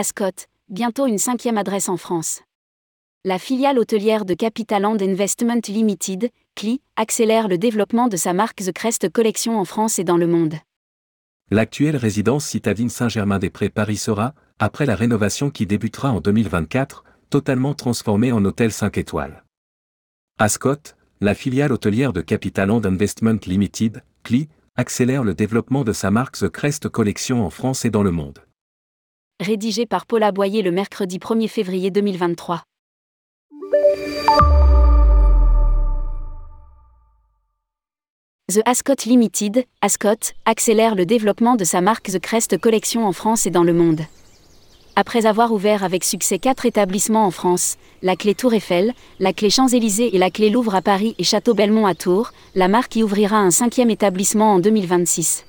Ascot, bientôt une cinquième adresse en France. La filiale hôtelière de Capitaland Investment Limited, CLI, accélère le développement de sa marque The Crest Collection en France et dans le monde. L'actuelle résidence citadine Saint-Germain-des-Prés Paris sera, après la rénovation qui débutera en 2024, totalement transformée en hôtel 5 étoiles. Ascot, la filiale hôtelière de Capitaland Investment Limited, CLI, accélère le développement de sa marque The Crest Collection en France et dans le monde. Rédigé par Paula Boyer le mercredi 1er février 2023. The Ascot Limited, Ascot, accélère le développement de sa marque The Crest Collection en France et dans le monde. Après avoir ouvert avec succès quatre établissements en France, la clé Tour Eiffel, la clé Champs-Élysées et la clé Louvre à Paris et Château Belmont à Tours, la marque y ouvrira un cinquième établissement en 2026.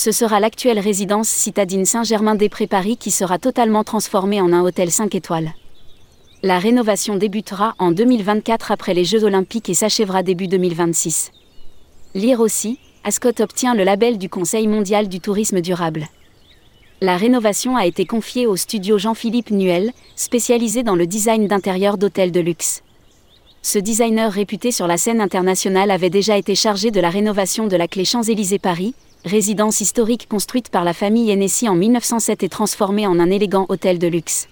Ce sera l'actuelle résidence citadine Saint-Germain-des-Prés Paris qui sera totalement transformée en un hôtel 5 étoiles. La rénovation débutera en 2024 après les Jeux Olympiques et s'achèvera début 2026. Lire aussi, Ascot obtient le label du Conseil mondial du tourisme durable. La rénovation a été confiée au studio Jean-Philippe Nuel, spécialisé dans le design d'intérieur d'hôtels de luxe. Ce designer réputé sur la scène internationale avait déjà été chargé de la rénovation de la clé Champs-Élysées Paris, résidence historique construite par la famille Hennessy en 1907 et transformée en un élégant hôtel de luxe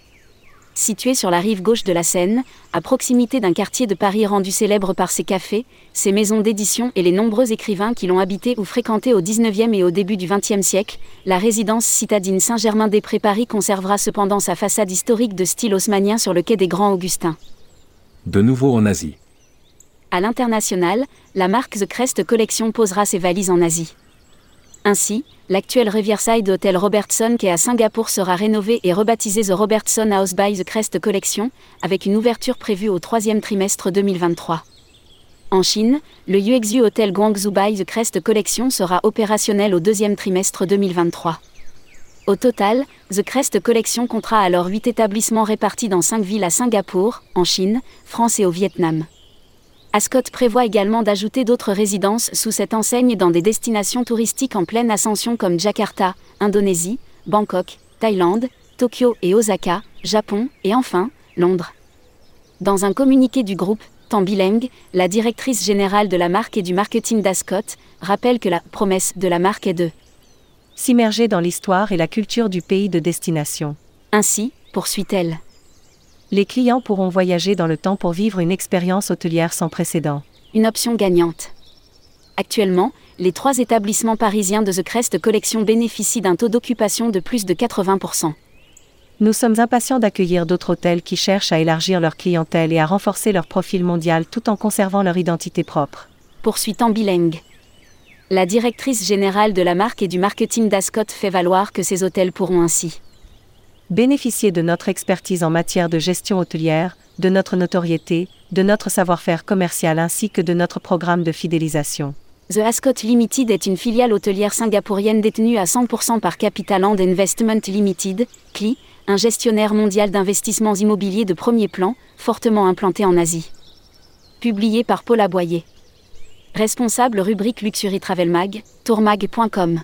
situé sur la rive gauche de la Seine, à proximité d'un quartier de Paris rendu célèbre par ses cafés, ses maisons d'édition et les nombreux écrivains qui l'ont habité ou fréquenté au XIXe et au début du XXe siècle, la résidence citadine Saint-Germain-des-Prés Paris conservera cependant sa façade historique de style haussmannien sur le quai des Grands Augustins. De nouveau en Asie. À l'international, la marque The Crest Collection posera ses valises en Asie. Ainsi, l'actuel Riverside Hotel Robertson qui est à Singapour sera rénové et rebaptisé The Robertson House by The Crest Collection, avec une ouverture prévue au troisième trimestre 2023. En Chine, le Yuexu Hotel Guangzhou by The Crest Collection sera opérationnel au deuxième trimestre 2023. Au total, The Crest Collection comptera alors 8 établissements répartis dans 5 villes à Singapour, en Chine, France et au Vietnam. Ascot prévoit également d'ajouter d'autres résidences sous cette enseigne dans des destinations touristiques en pleine ascension comme Jakarta, Indonésie, Bangkok, Thaïlande, Tokyo et Osaka, Japon, et enfin, Londres. Dans un communiqué du groupe, Tambi Leng, la directrice générale de la marque et du marketing d'Ascot, rappelle que la promesse de la marque est de s'immerger dans l'histoire et la culture du pays de destination. Ainsi, poursuit-elle les clients pourront voyager dans le temps pour vivre une expérience hôtelière sans précédent. Une option gagnante. Actuellement, les trois établissements parisiens de The Crest Collection bénéficient d'un taux d'occupation de plus de 80%. Nous sommes impatients d'accueillir d'autres hôtels qui cherchent à élargir leur clientèle et à renforcer leur profil mondial tout en conservant leur identité propre. Poursuit Tambileng. La directrice générale de la marque et du marketing d'Ascot fait valoir que ces hôtels pourront ainsi bénéficier de notre expertise en matière de gestion hôtelière, de notre notoriété, de notre savoir-faire commercial ainsi que de notre programme de fidélisation. The Ascot Limited est une filiale hôtelière singapourienne détenue à 100% par Capitaland Investment Limited, CLI, un gestionnaire mondial d'investissements immobiliers de premier plan, fortement implanté en Asie. Publié par Paula Boyer. Responsable rubrique Luxury Travel Mag, tourmag.com.